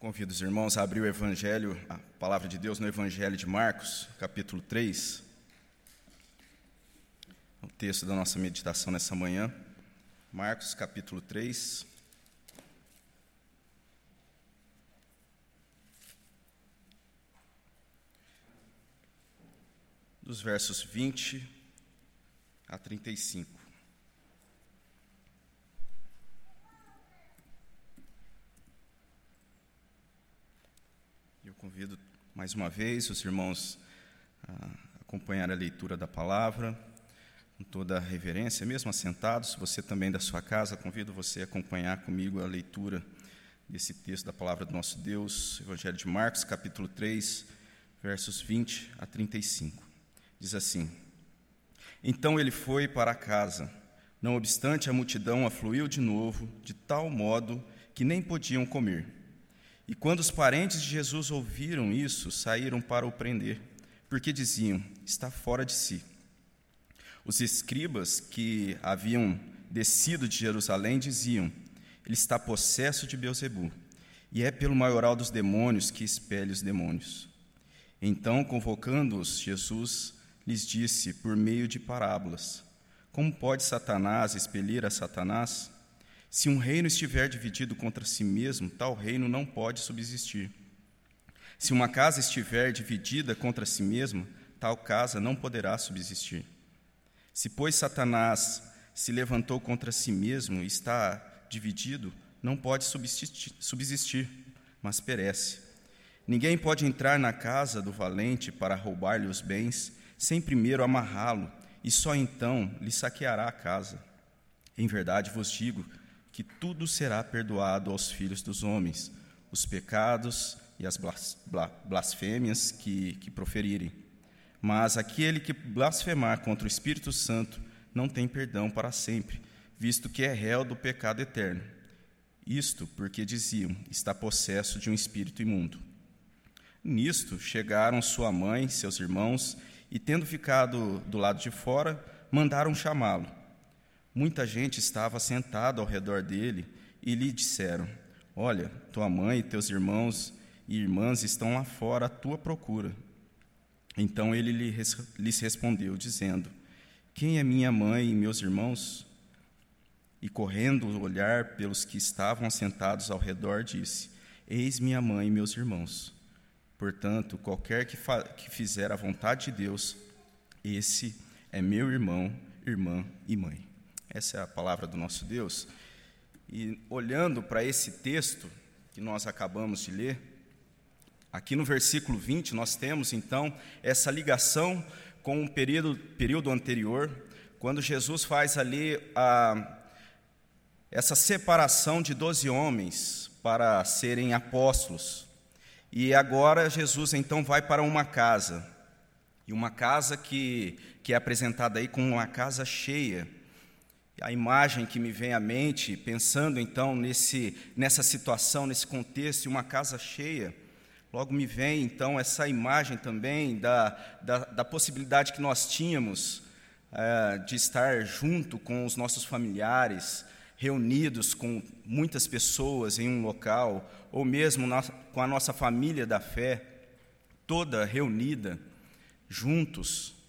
Convido os irmãos a abrir o Evangelho, a palavra de Deus no Evangelho de Marcos, capítulo 3. O texto da nossa meditação nessa manhã. Marcos, capítulo 3. Dos versos 20 a 35. Eu convido mais uma vez os irmãos a acompanhar a leitura da palavra com toda a reverência, mesmo assentados. Você também da sua casa, convido você a acompanhar comigo a leitura desse texto da palavra do nosso Deus, Evangelho de Marcos, capítulo 3, versos 20 a 35. Diz assim: Então ele foi para casa. Não obstante, a multidão afluiu de novo, de tal modo que nem podiam comer. E quando os parentes de Jesus ouviram isso, saíram para o prender, porque diziam: está fora de si. Os escribas que haviam descido de Jerusalém diziam: ele está possesso de Beuzebu, e é pelo maioral dos demônios que expele os demônios. Então, convocando-os, Jesus lhes disse por meio de parábolas: Como pode Satanás expelir a Satanás? Se um reino estiver dividido contra si mesmo, tal reino não pode subsistir. Se uma casa estiver dividida contra si mesma, tal casa não poderá subsistir. Se, pois, Satanás se levantou contra si mesmo e está dividido, não pode subsistir, mas perece. Ninguém pode entrar na casa do valente para roubar-lhe os bens, sem primeiro amarrá-lo, e só então lhe saqueará a casa. Em verdade vos digo que tudo será perdoado aos filhos dos homens, os pecados e as blasfêmias que, que proferirem. Mas aquele que blasfemar contra o Espírito Santo não tem perdão para sempre, visto que é réu do pecado eterno. Isto porque diziam: está possesso de um espírito imundo. Nisto chegaram sua mãe, seus irmãos, e tendo ficado do lado de fora, mandaram chamá-lo. Muita gente estava sentada ao redor dele e lhe disseram: Olha, tua mãe e teus irmãos e irmãs estão lá fora à tua procura. Então ele lhes respondeu, dizendo: Quem é minha mãe e meus irmãos? E correndo olhar pelos que estavam sentados ao redor, disse: Eis minha mãe e meus irmãos. Portanto, qualquer que, que fizer a vontade de Deus, esse é meu irmão, irmã e mãe. Essa é a palavra do nosso Deus. E olhando para esse texto que nós acabamos de ler, aqui no versículo 20, nós temos então essa ligação com o período, período anterior, quando Jesus faz ali a, essa separação de doze homens para serem apóstolos. E agora Jesus então vai para uma casa, e uma casa que, que é apresentada aí como uma casa cheia a imagem que me vem à mente, pensando então nesse, nessa situação, nesse contexto, uma casa cheia, logo me vem então essa imagem também da, da, da possibilidade que nós tínhamos é, de estar junto com os nossos familiares, reunidos com muitas pessoas em um local, ou mesmo na, com a nossa família da fé, toda reunida, juntos,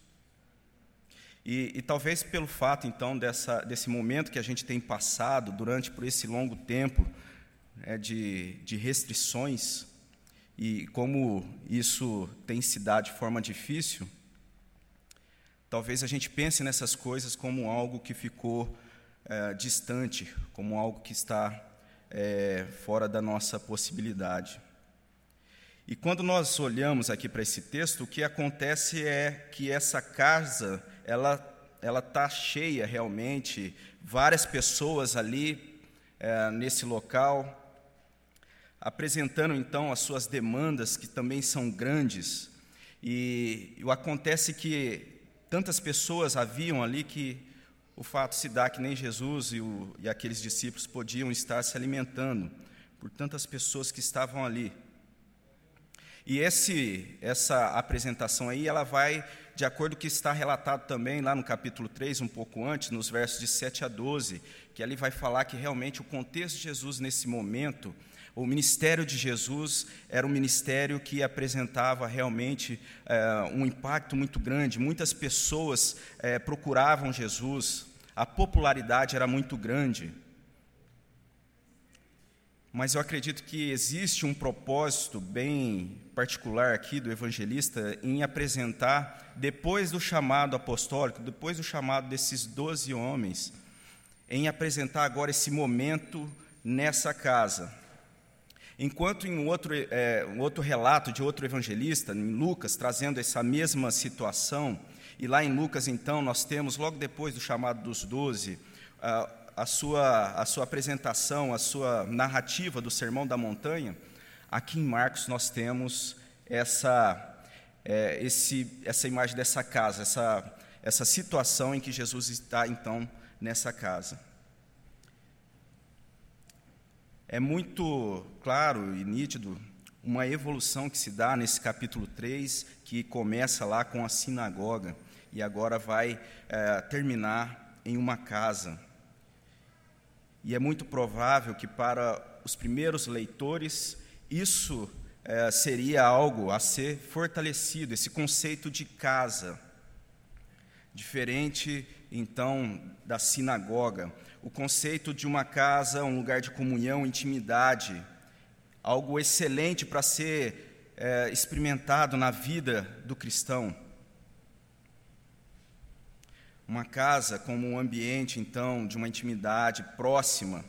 e, e, talvez pelo fato, então, dessa, desse momento que a gente tem passado durante por esse longo tempo né, de, de restrições, e como isso tem se dado de forma difícil, talvez a gente pense nessas coisas como algo que ficou é, distante, como algo que está é, fora da nossa possibilidade. E quando nós olhamos aqui para esse texto, o que acontece é que essa casa ela ela está cheia realmente, várias pessoas ali é, nesse local, apresentando então as suas demandas, que também são grandes. E, e acontece que tantas pessoas haviam ali que o fato se dá que nem Jesus e, o, e aqueles discípulos podiam estar se alimentando por tantas pessoas que estavam ali. E esse, essa apresentação aí, ela vai de acordo com o que está relatado também lá no capítulo 3, um pouco antes, nos versos de 7 a 12, que ali vai falar que realmente o contexto de Jesus nesse momento O ministério de Jesus era um ministério que apresentava realmente é, um impacto muito grande. Muitas pessoas é, procuravam Jesus, a popularidade era muito grande. Mas eu acredito que existe um propósito bem particular aqui do evangelista em apresentar, depois do chamado apostólico, depois do chamado desses doze homens, em apresentar agora esse momento nessa casa. Enquanto em outro, é, um outro relato de outro evangelista, em Lucas, trazendo essa mesma situação, e lá em Lucas, então, nós temos, logo depois do chamado dos doze, a sua, a sua apresentação, a sua narrativa do Sermão da Montanha, aqui em Marcos nós temos essa, é, esse, essa imagem dessa casa, essa, essa situação em que Jesus está então nessa casa. É muito claro e nítido uma evolução que se dá nesse capítulo 3, que começa lá com a sinagoga e agora vai é, terminar em uma casa. E é muito provável que para os primeiros leitores isso é, seria algo a ser fortalecido, esse conceito de casa. Diferente, então, da sinagoga. O conceito de uma casa, um lugar de comunhão, intimidade, algo excelente para ser é, experimentado na vida do cristão. Uma casa como um ambiente, então, de uma intimidade próxima,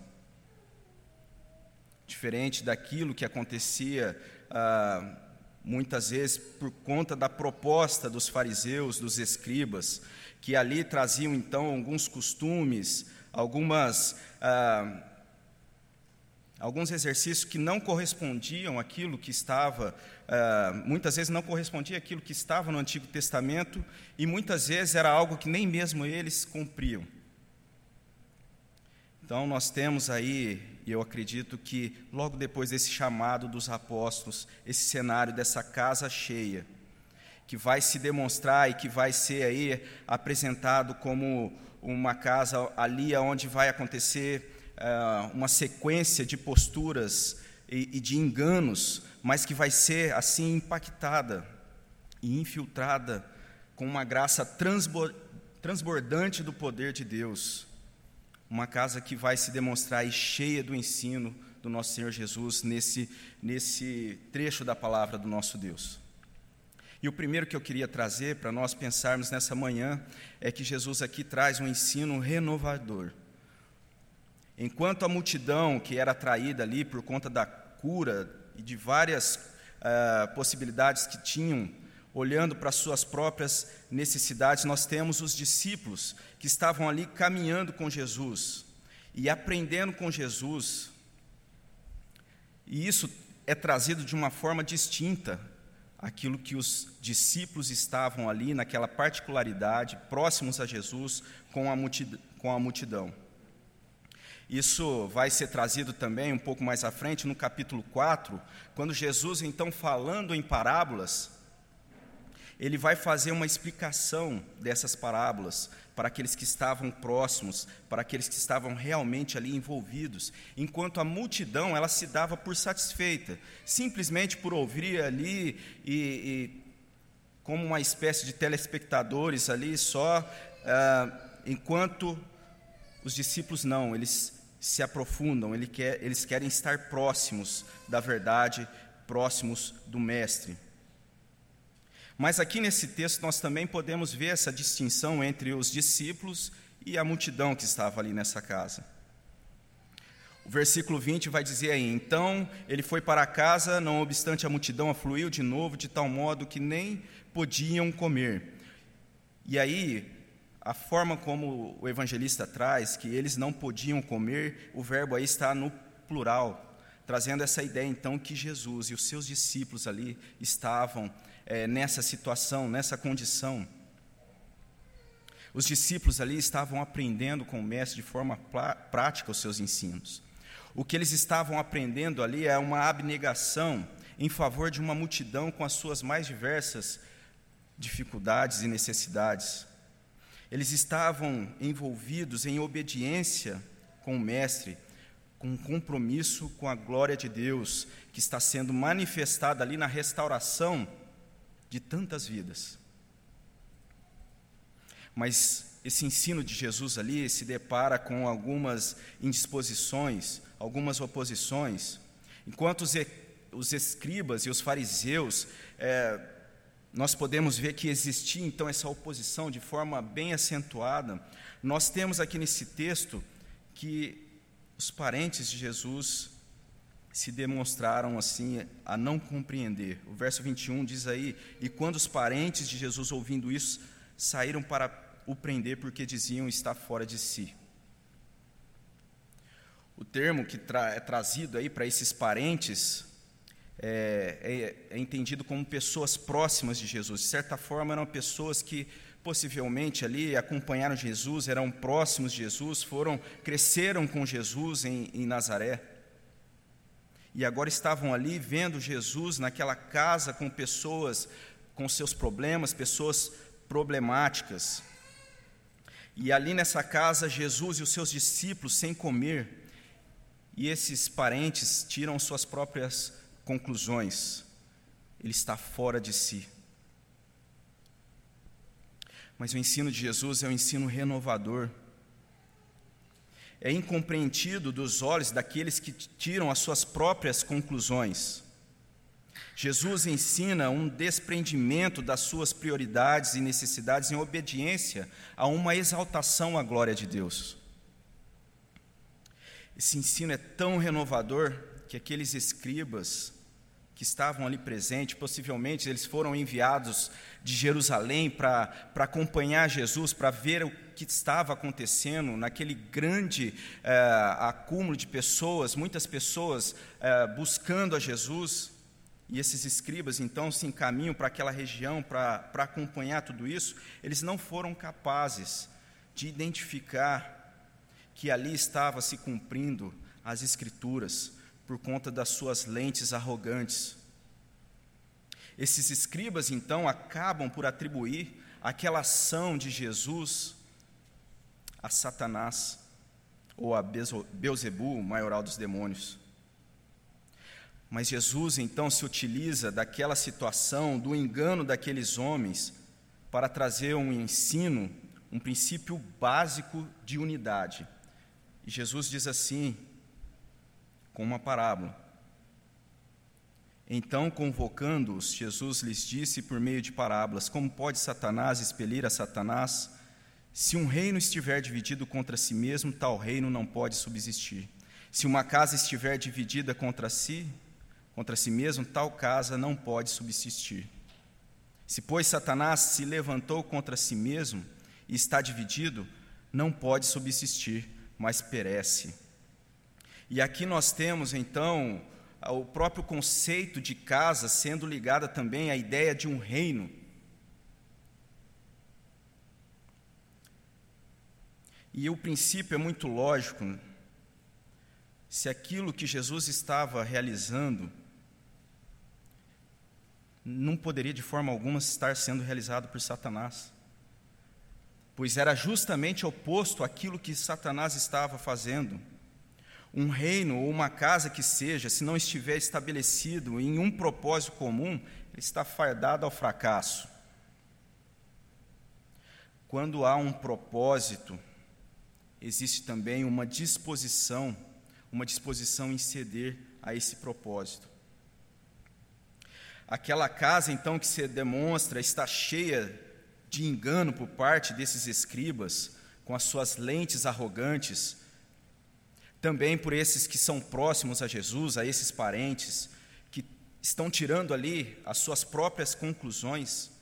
diferente daquilo que acontecia ah, muitas vezes por conta da proposta dos fariseus, dos escribas, que ali traziam então alguns costumes, algumas ah, alguns exercícios que não correspondiam àquilo que estava, uh, muitas vezes não correspondia àquilo que estava no Antigo Testamento, e muitas vezes era algo que nem mesmo eles cumpriam. Então, nós temos aí, e eu acredito que logo depois desse chamado dos apóstolos, esse cenário dessa casa cheia, que vai se demonstrar e que vai ser aí apresentado como uma casa ali onde vai acontecer uh, uma sequência de posturas e, e de enganos, mas que vai ser assim impactada e infiltrada com uma graça transbordante do poder de Deus. Uma casa que vai se demonstrar cheia do ensino do nosso Senhor Jesus nesse, nesse trecho da palavra do nosso Deus. E o primeiro que eu queria trazer para nós pensarmos nessa manhã é que Jesus aqui traz um ensino renovador. Enquanto a multidão que era atraída ali por conta da cura e de várias uh, possibilidades que tinham, olhando para suas próprias necessidades, nós temos os discípulos que estavam ali caminhando com Jesus e aprendendo com Jesus. E isso é trazido de uma forma distinta aquilo que os discípulos estavam ali, naquela particularidade, próximos a Jesus, com a multidão. Isso vai ser trazido também um pouco mais à frente, no capítulo 4, quando Jesus, então, falando em parábolas, ele vai fazer uma explicação dessas parábolas para aqueles que estavam próximos, para aqueles que estavam realmente ali envolvidos, enquanto a multidão ela se dava por satisfeita, simplesmente por ouvir ali e, e como uma espécie de telespectadores ali só, ah, enquanto os discípulos não, eles se aprofundam, eles querem estar próximos da verdade, próximos do Mestre. Mas aqui nesse texto nós também podemos ver essa distinção entre os discípulos e a multidão que estava ali nessa casa. O versículo 20 vai dizer aí: Então ele foi para casa, não obstante a multidão afluiu de novo, de tal modo que nem podiam comer. E aí a forma como o evangelista traz, que eles não podiam comer, o verbo aí está no plural, trazendo essa ideia então que Jesus e os seus discípulos ali estavam é, nessa situação, nessa condição. Os discípulos ali estavam aprendendo com o Mestre de forma prática os seus ensinos. O que eles estavam aprendendo ali é uma abnegação em favor de uma multidão com as suas mais diversas dificuldades e necessidades. Eles estavam envolvidos em obediência com o Mestre, com um compromisso com a glória de Deus que está sendo manifestada ali na restauração de tantas vidas. Mas esse ensino de Jesus ali se depara com algumas indisposições, algumas oposições. Enquanto os, os escribas e os fariseus, é, nós podemos ver que existia então essa oposição de forma bem acentuada, nós temos aqui nesse texto que os parentes de Jesus se demonstraram assim a não compreender. O verso 21 diz aí: E quando os parentes de Jesus ouvindo isso, saíram para o prender porque diziam estar fora de si. O termo que tra é trazido aí para esses parentes é, é, é, entendido como pessoas próximas de Jesus. De certa forma, eram pessoas que possivelmente ali acompanharam Jesus, eram próximos de Jesus, foram cresceram com Jesus em, em Nazaré. E agora estavam ali vendo Jesus naquela casa com pessoas com seus problemas, pessoas problemáticas. E ali nessa casa, Jesus e os seus discípulos sem comer, e esses parentes tiram suas próprias conclusões. Ele está fora de si. Mas o ensino de Jesus é um ensino renovador. É incompreendido dos olhos daqueles que tiram as suas próprias conclusões. Jesus ensina um desprendimento das suas prioridades e necessidades em obediência a uma exaltação à glória de Deus. Esse ensino é tão renovador que aqueles escribas que estavam ali presentes, possivelmente eles foram enviados de Jerusalém para acompanhar Jesus, para ver o que estava acontecendo naquele grande é, acúmulo de pessoas, muitas pessoas é, buscando a Jesus. E esses escribas então se encaminham para aquela região para acompanhar tudo isso. Eles não foram capazes de identificar que ali estava se cumprindo as Escrituras por conta das suas lentes arrogantes. Esses escribas, então, acabam por atribuir aquela ação de Jesus a Satanás ou a Beuzebu, o maioral dos demônios. Mas Jesus, então, se utiliza daquela situação, do engano daqueles homens, para trazer um ensino, um princípio básico de unidade. E Jesus diz assim, com uma parábola: então, convocando-os, Jesus lhes disse por meio de parábolas: Como pode Satanás expelir a Satanás? Se um reino estiver dividido contra si mesmo, tal reino não pode subsistir. Se uma casa estiver dividida contra si, contra si mesmo, tal casa não pode subsistir. Se, pois, Satanás se levantou contra si mesmo e está dividido, não pode subsistir, mas perece. E aqui nós temos, então, o próprio conceito de casa sendo ligada também à ideia de um reino. E o princípio é muito lógico. Se aquilo que Jesus estava realizando não poderia de forma alguma estar sendo realizado por Satanás, pois era justamente oposto àquilo que Satanás estava fazendo. Um reino ou uma casa que seja, se não estiver estabelecido em um propósito comum, está fardado ao fracasso. Quando há um propósito, existe também uma disposição, uma disposição em ceder a esse propósito. Aquela casa, então, que se demonstra está cheia de engano por parte desses escribas, com as suas lentes arrogantes, também por esses que são próximos a Jesus, a esses parentes, que estão tirando ali as suas próprias conclusões,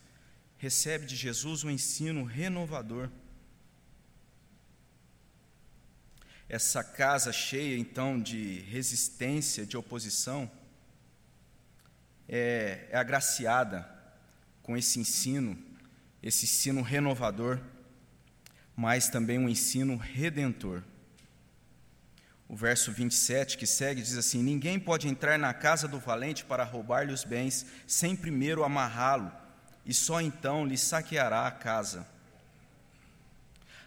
recebe de Jesus um ensino renovador. Essa casa cheia, então, de resistência, de oposição, é, é agraciada com esse ensino, esse ensino renovador, mas também um ensino redentor o verso 27 que segue diz assim: Ninguém pode entrar na casa do valente para roubar-lhe os bens, sem primeiro amarrá-lo, e só então lhe saqueará a casa.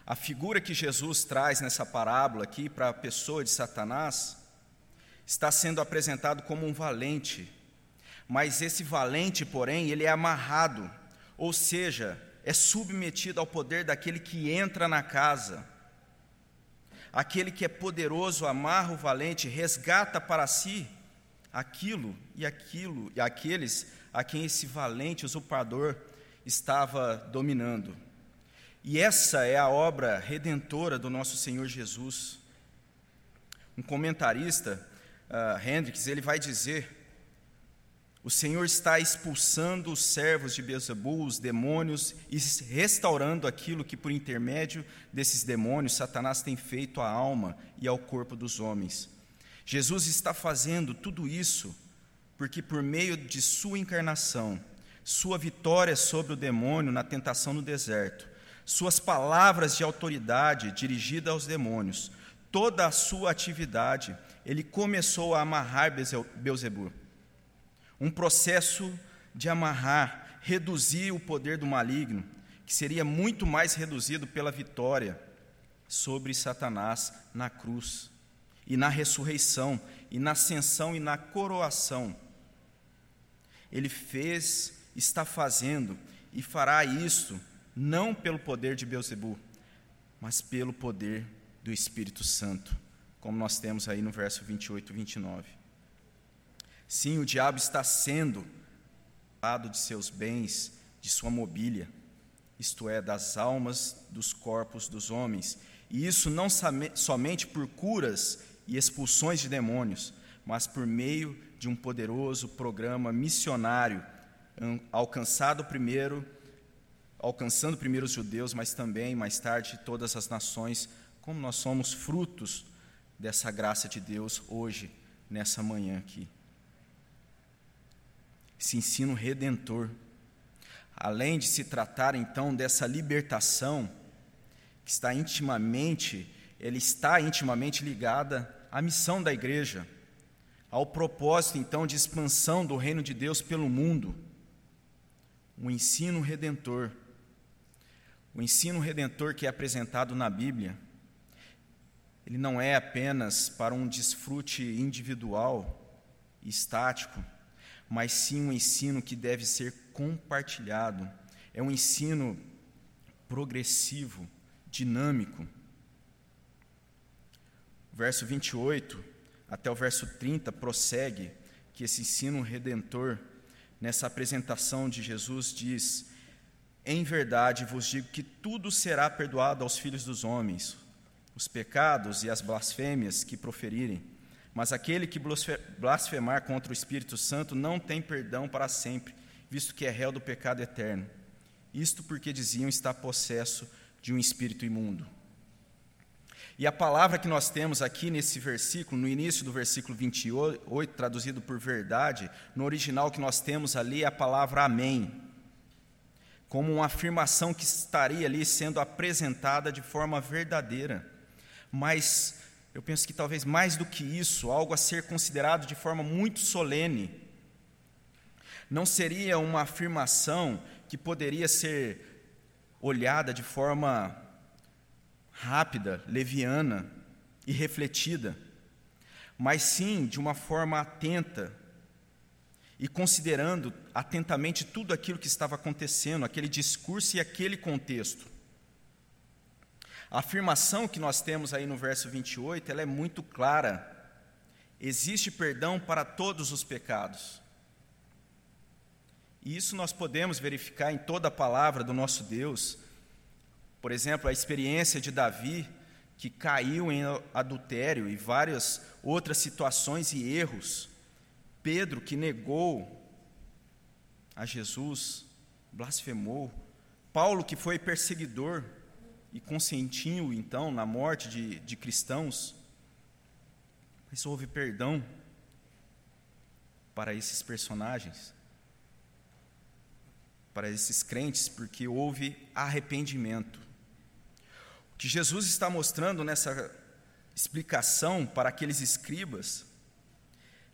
A figura que Jesus traz nessa parábola aqui para a pessoa de Satanás está sendo apresentado como um valente, mas esse valente, porém, ele é amarrado, ou seja, é submetido ao poder daquele que entra na casa. Aquele que é poderoso amarra o valente, resgata para si aquilo e aquilo e aqueles a quem esse valente usurpador estava dominando. E essa é a obra redentora do nosso Senhor Jesus. Um comentarista, uh, Hendricks, ele vai dizer: o Senhor está expulsando os servos de Beelzebul, os demônios, e restaurando aquilo que, por intermédio desses demônios, Satanás tem feito à alma e ao corpo dos homens. Jesus está fazendo tudo isso porque, por meio de Sua encarnação, Sua vitória sobre o demônio na tentação no deserto, Suas palavras de autoridade dirigidas aos demônios, toda a Sua atividade, Ele começou a amarrar Beelzebub. Um processo de amarrar, reduzir o poder do maligno, que seria muito mais reduzido pela vitória sobre Satanás na cruz e na ressurreição, e na ascensão e na coroação. Ele fez, está fazendo e fará isso não pelo poder de Beuzebu, mas pelo poder do Espírito Santo, como nós temos aí no verso 28 e 29. Sim, o diabo está sendo lado de seus bens, de sua mobília, isto é, das almas dos corpos dos homens, e isso não somente por curas e expulsões de demônios, mas por meio de um poderoso programa missionário, alcançado primeiro, alcançando primeiro os judeus, mas também mais tarde todas as nações, como nós somos frutos dessa graça de Deus hoje, nessa manhã aqui. Esse ensino redentor, além de se tratar então dessa libertação que está intimamente ele está intimamente ligada à missão da igreja, ao propósito então de expansão do reino de Deus pelo mundo. O ensino redentor. O ensino redentor que é apresentado na Bíblia, ele não é apenas para um desfrute individual e estático, mas sim um ensino que deve ser compartilhado. É um ensino progressivo, dinâmico verso 28 até o verso 30 prossegue que esse ensino redentor, nessa apresentação de Jesus, diz: Em verdade vos digo que tudo será perdoado aos filhos dos homens, os pecados e as blasfêmias que proferirem, mas aquele que blasfemar contra o Espírito Santo não tem perdão para sempre, visto que é réu do pecado eterno. Isto porque diziam estar possesso de um espírito imundo. E a palavra que nós temos aqui nesse versículo, no início do versículo 28, traduzido por verdade, no original que nós temos ali é a palavra amém, como uma afirmação que estaria ali sendo apresentada de forma verdadeira. Mas eu penso que talvez mais do que isso, algo a ser considerado de forma muito solene. Não seria uma afirmação que poderia ser olhada de forma rápida, leviana e refletida, mas sim de uma forma atenta e considerando atentamente tudo aquilo que estava acontecendo, aquele discurso e aquele contexto. A afirmação que nós temos aí no verso 28, ela é muito clara. Existe perdão para todos os pecados. E isso nós podemos verificar em toda a palavra do nosso Deus, por exemplo, a experiência de Davi, que caiu em adultério e várias outras situações e erros. Pedro, que negou a Jesus, blasfemou. Paulo, que foi perseguidor e consentiu, então, na morte de, de cristãos. Mas houve perdão para esses personagens, para esses crentes, porque houve arrependimento que Jesus está mostrando nessa explicação para aqueles escribas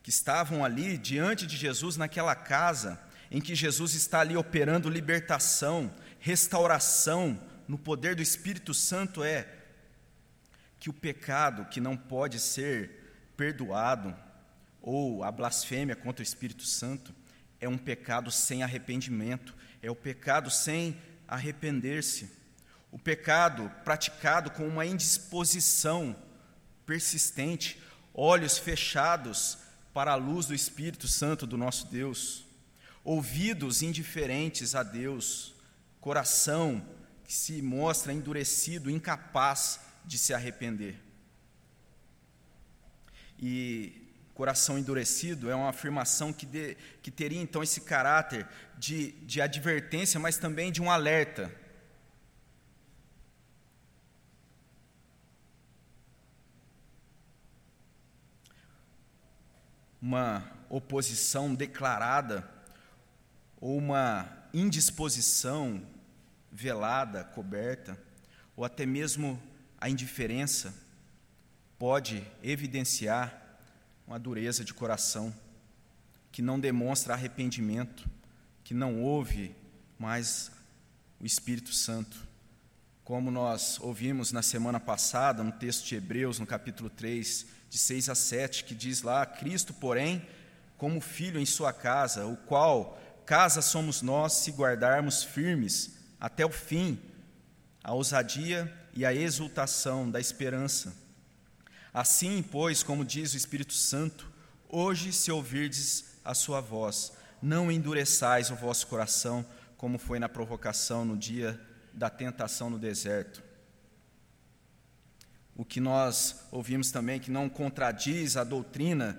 que estavam ali diante de Jesus naquela casa em que Jesus está ali operando libertação, restauração no poder do Espírito Santo é que o pecado que não pode ser perdoado, ou a blasfêmia contra o Espírito Santo, é um pecado sem arrependimento, é o pecado sem arrepender-se. O pecado praticado com uma indisposição persistente, olhos fechados para a luz do Espírito Santo do nosso Deus, ouvidos indiferentes a Deus, coração que se mostra endurecido, incapaz de se arrepender. E coração endurecido é uma afirmação que, de, que teria então esse caráter de, de advertência, mas também de um alerta. Uma oposição declarada ou uma indisposição velada, coberta, ou até mesmo a indiferença, pode evidenciar uma dureza de coração, que não demonstra arrependimento, que não ouve mais o Espírito Santo. Como nós ouvimos na semana passada, no texto de Hebreus, no capítulo 3, de 6 a 7, que diz lá: Cristo, porém, como filho em sua casa, o qual casa somos nós se guardarmos firmes até o fim a ousadia e a exultação da esperança Assim, pois, como diz o Espírito Santo, hoje, se ouvirdes a sua voz, não endureçais o vosso coração, como foi na provocação no dia da tentação no deserto. O que nós ouvimos também que não contradiz a doutrina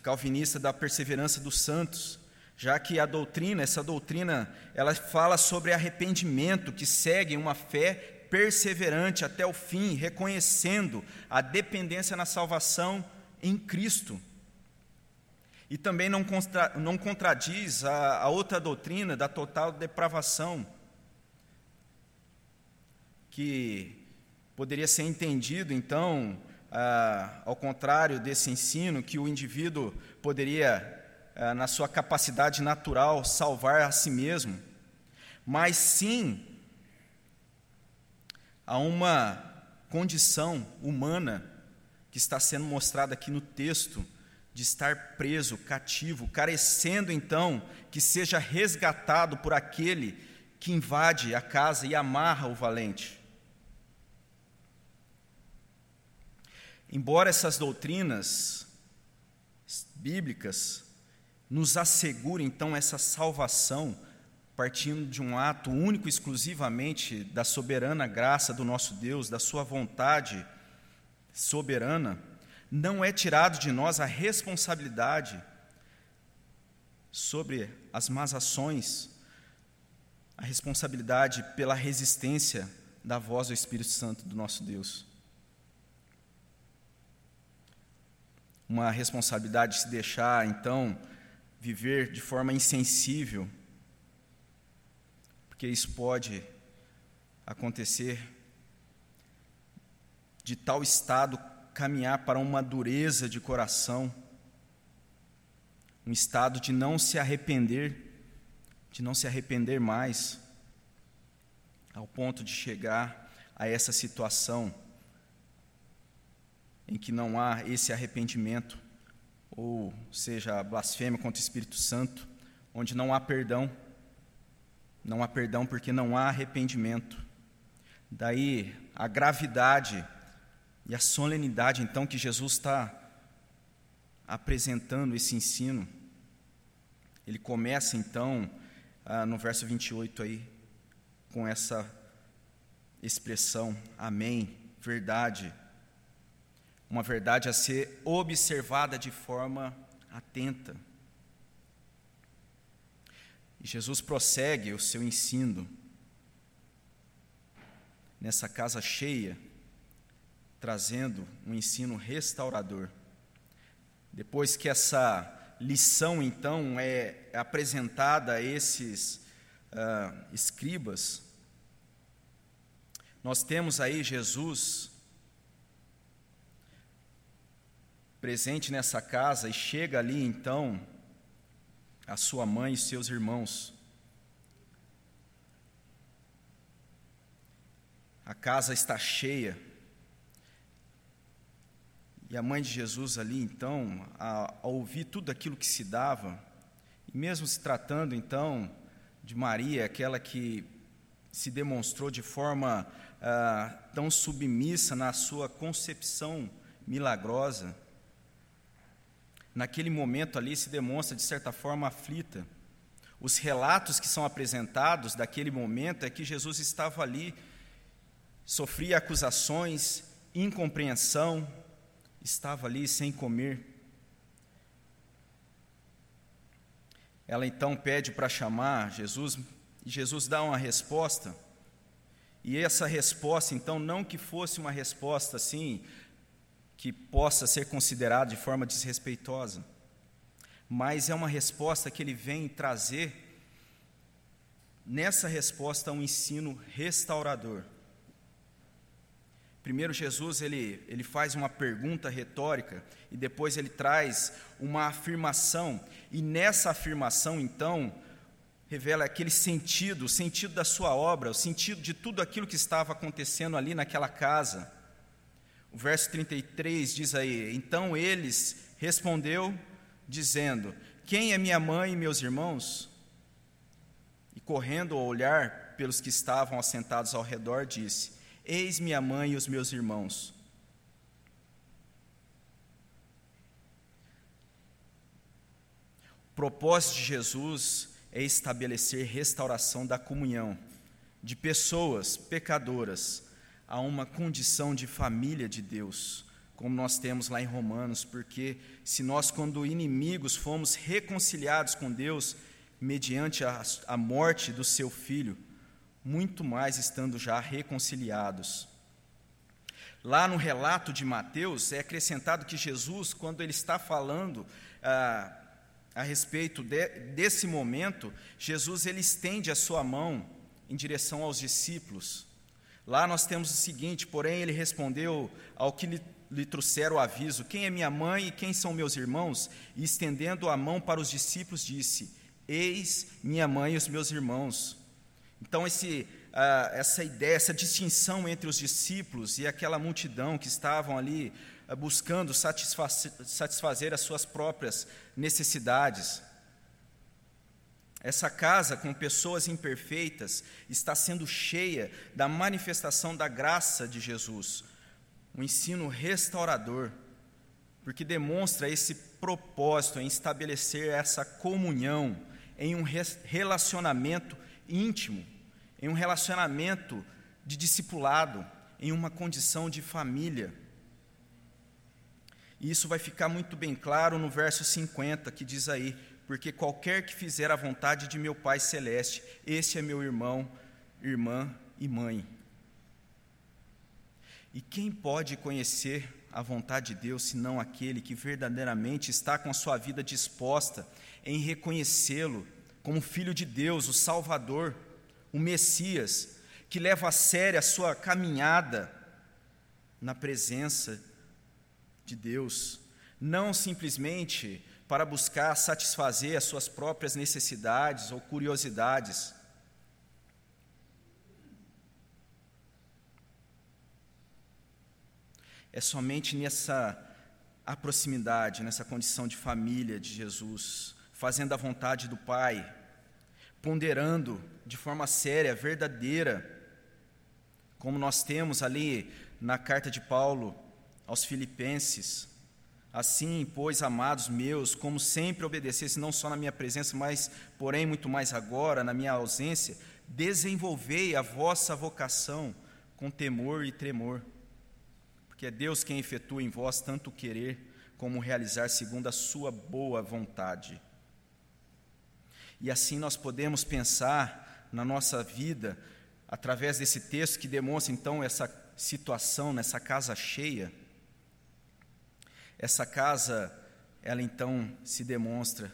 calvinista da perseverança dos santos, já que a doutrina, essa doutrina, ela fala sobre arrependimento que segue uma fé perseverante até o fim, reconhecendo a dependência na salvação em Cristo. E também não, contra, não contradiz a, a outra doutrina da total depravação, que poderia ser entendido, então, ah, ao contrário desse ensino, que o indivíduo poderia, na sua capacidade natural, salvar a si mesmo, mas sim a uma condição humana que está sendo mostrada aqui no texto, de estar preso, cativo, carecendo então que seja resgatado por aquele que invade a casa e amarra o valente. Embora essas doutrinas bíblicas nos assegurem então essa salvação, partindo de um ato único exclusivamente da soberana graça do nosso Deus, da sua vontade soberana, não é tirado de nós a responsabilidade sobre as más ações, a responsabilidade pela resistência da voz do Espírito Santo do nosso Deus. Uma responsabilidade de se deixar, então, viver de forma insensível porque isso pode acontecer de tal estado caminhar para uma dureza de coração, um estado de não se arrepender, de não se arrepender mais, ao ponto de chegar a essa situação em que não há esse arrependimento, ou seja, blasfêmia contra o Espírito Santo, onde não há perdão. Não há perdão porque não há arrependimento. Daí a gravidade e a solenidade, então, que Jesus está apresentando esse ensino. Ele começa, então, ah, no verso 28 aí, com essa expressão, amém, verdade. Uma verdade a ser observada de forma atenta. E Jesus prossegue o seu ensino nessa casa cheia, trazendo um ensino restaurador. Depois que essa lição, então, é apresentada a esses uh, escribas, nós temos aí Jesus presente nessa casa e chega ali, então, a sua mãe e seus irmãos. A casa está cheia. e a mãe de Jesus ali, então, a, a ouvir tudo aquilo que se dava, e mesmo se tratando, então, de Maria, aquela que se demonstrou de forma ah, tão submissa na sua concepção milagrosa, naquele momento ali se demonstra, de certa forma, aflita. Os relatos que são apresentados daquele momento é que Jesus estava ali, sofria acusações, incompreensão, estava ali sem comer. Ela então pede para chamar Jesus, e Jesus dá uma resposta. E essa resposta, então, não que fosse uma resposta assim, que possa ser considerada de forma desrespeitosa, mas é uma resposta que ele vem trazer, nessa resposta, um ensino restaurador. Primeiro, Jesus ele, ele faz uma pergunta retórica e depois ele traz uma afirmação, e nessa afirmação, então, revela aquele sentido, o sentido da sua obra, o sentido de tudo aquilo que estava acontecendo ali naquela casa. O verso 33 diz aí: Então eles respondeu, dizendo: Quem é minha mãe e meus irmãos? E correndo a olhar pelos que estavam assentados ao redor, disse: Eis minha mãe e os meus irmãos. O propósito de Jesus é estabelecer restauração da comunhão de pessoas pecadoras a uma condição de família de Deus, como nós temos lá em Romanos, porque se nós, quando inimigos, fomos reconciliados com Deus mediante a, a morte do seu filho, muito mais estando já reconciliados. Lá no relato de Mateus é acrescentado que Jesus, quando ele está falando ah, a respeito de, desse momento, Jesus ele estende a sua mão em direção aos discípulos. Lá nós temos o seguinte: porém ele respondeu ao que lhe, lhe trouxeram o aviso: Quem é minha mãe e quem são meus irmãos? E estendendo a mão para os discípulos, disse: Eis minha mãe e os meus irmãos. Então, esse, uh, essa ideia, essa distinção entre os discípulos e aquela multidão que estavam ali uh, buscando satisfazer as suas próprias necessidades. Essa casa com pessoas imperfeitas está sendo cheia da manifestação da graça de Jesus, um ensino restaurador, porque demonstra esse propósito em estabelecer essa comunhão em um relacionamento íntimo, em um relacionamento de discipulado, em uma condição de família. E isso vai ficar muito bem claro no verso 50, que diz aí: Porque qualquer que fizer a vontade de meu Pai Celeste, esse é meu irmão, irmã e mãe. E quem pode conhecer a vontade de Deus senão aquele que verdadeiramente está com a sua vida disposta em reconhecê-lo como Filho de Deus, o Salvador, o Messias, que leva a sério a sua caminhada na presença de Deus, não simplesmente para buscar satisfazer as suas próprias necessidades ou curiosidades. É somente nessa a proximidade, nessa condição de família de Jesus, fazendo a vontade do Pai, ponderando de forma séria, verdadeira, como nós temos ali na carta de Paulo aos Filipenses. Assim, pois, amados meus, como sempre obedecesse, não só na minha presença, mas, porém, muito mais agora, na minha ausência, desenvolvei a vossa vocação com temor e tremor, porque é Deus quem efetua em vós tanto querer como realizar segundo a sua boa vontade. E assim nós podemos pensar na nossa vida, através desse texto que demonstra então essa situação nessa casa cheia. Essa casa, ela então se demonstra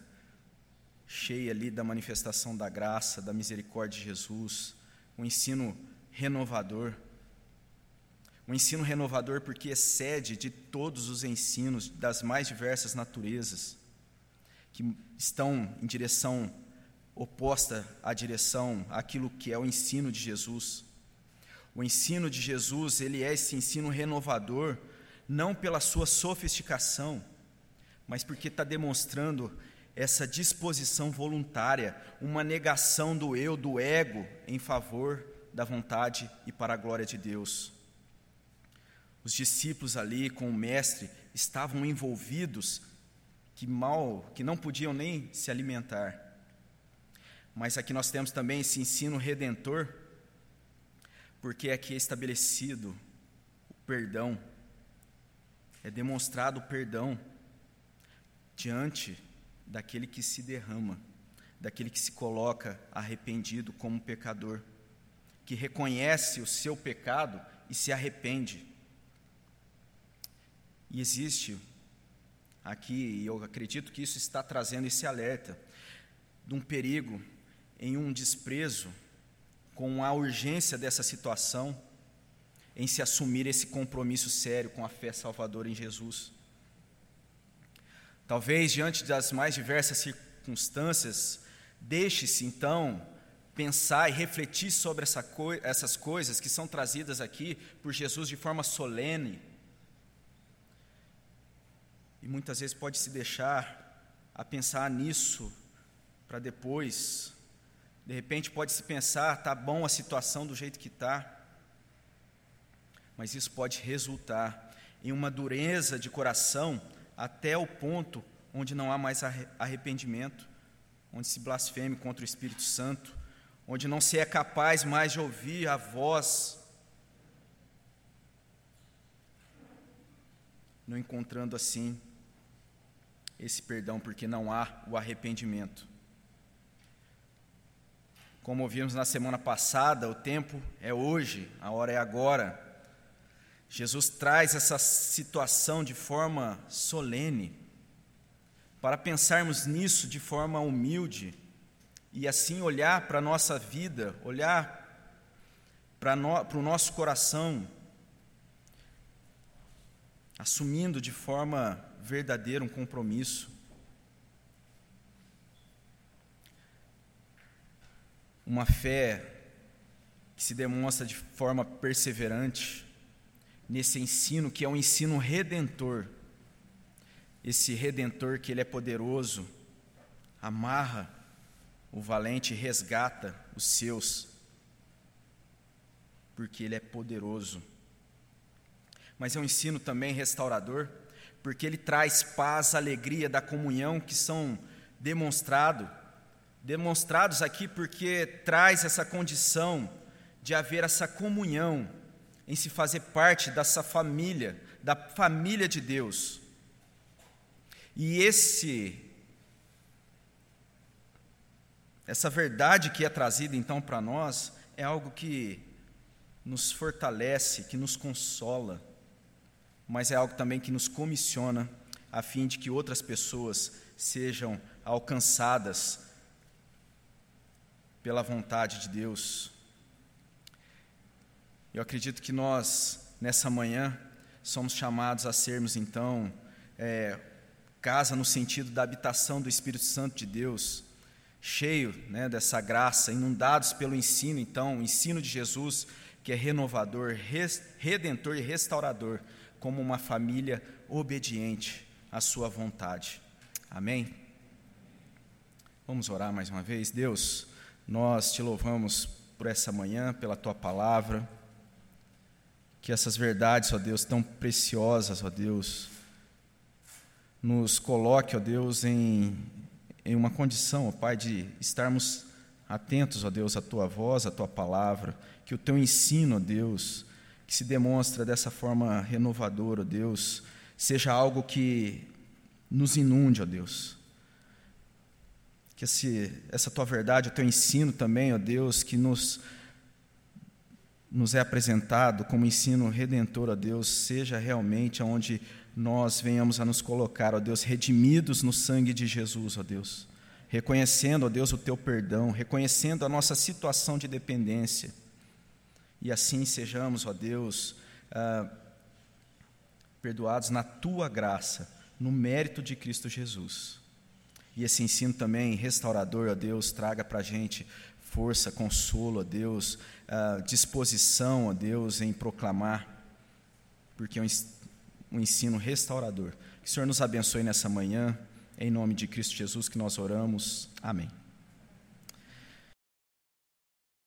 cheia ali da manifestação da graça, da misericórdia de Jesus, um ensino renovador. Um ensino renovador porque excede de todos os ensinos das mais diversas naturezas, que estão em direção oposta à direção àquilo que é o ensino de Jesus. O ensino de Jesus, ele é esse ensino renovador não pela sua sofisticação, mas porque está demonstrando essa disposição voluntária, uma negação do eu, do ego, em favor da vontade e para a glória de Deus. Os discípulos ali com o mestre estavam envolvidos que mal, que não podiam nem se alimentar. Mas aqui nós temos também esse ensino redentor, porque aqui é estabelecido o perdão, é demonstrado perdão diante daquele que se derrama, daquele que se coloca arrependido como pecador, que reconhece o seu pecado e se arrepende. E existe aqui, e eu acredito que isso está trazendo esse alerta, de um perigo em um desprezo com a urgência dessa situação, em se assumir esse compromisso sério com a fé salvadora em Jesus. Talvez, diante das mais diversas circunstâncias, deixe-se então pensar e refletir sobre essa essas coisas que são trazidas aqui por Jesus de forma solene. E muitas vezes pode se deixar a pensar nisso para depois de repente pode se pensar, tá bom a situação do jeito que está, mas isso pode resultar em uma dureza de coração até o ponto onde não há mais arrependimento, onde se blasfeme contra o Espírito Santo, onde não se é capaz mais de ouvir a voz, não encontrando assim esse perdão, porque não há o arrependimento. Como ouvimos na semana passada, o tempo é hoje, a hora é agora. Jesus traz essa situação de forma solene, para pensarmos nisso de forma humilde e assim olhar para a nossa vida, olhar para, no, para o nosso coração, assumindo de forma verdadeira um compromisso. uma fé que se demonstra de forma perseverante nesse ensino que é um ensino redentor. Esse redentor que ele é poderoso, amarra o valente resgata os seus, porque ele é poderoso. Mas é um ensino também restaurador, porque ele traz paz, alegria da comunhão que são demonstrado demonstrados aqui porque traz essa condição de haver essa comunhão em se fazer parte dessa família, da família de Deus. E esse essa verdade que é trazida então para nós é algo que nos fortalece, que nos consola, mas é algo também que nos comissiona a fim de que outras pessoas sejam alcançadas pela vontade de Deus. Eu acredito que nós, nessa manhã, somos chamados a sermos, então, é, casa no sentido da habitação do Espírito Santo de Deus, cheio né, dessa graça, inundados pelo ensino, então, o ensino de Jesus, que é renovador, res, redentor e restaurador, como uma família obediente à Sua vontade. Amém? Vamos orar mais uma vez? Deus. Nós te louvamos por essa manhã, pela tua palavra. Que essas verdades, ó Deus, tão preciosas, ó Deus, nos coloque, ó Deus, em, em uma condição, ó Pai, de estarmos atentos, ó Deus, à tua voz, à tua palavra. Que o teu ensino, ó Deus, que se demonstra dessa forma renovadora, ó Deus, seja algo que nos inunde, ó Deus que esse, essa tua verdade, o teu ensino também, ó Deus, que nos, nos é apresentado como ensino redentor, ó Deus, seja realmente onde nós venhamos a nos colocar, ó Deus, redimidos no sangue de Jesus, ó Deus, reconhecendo, ó Deus, o teu perdão, reconhecendo a nossa situação de dependência, e assim sejamos, ó Deus, ah, perdoados na tua graça, no mérito de Cristo Jesus. E esse ensino também restaurador, ó Deus, traga para a gente força, consolo, ó Deus, uh, disposição, ó Deus, em proclamar, porque é um ensino restaurador. Que o Senhor nos abençoe nessa manhã, em nome de Cristo Jesus que nós oramos. Amém.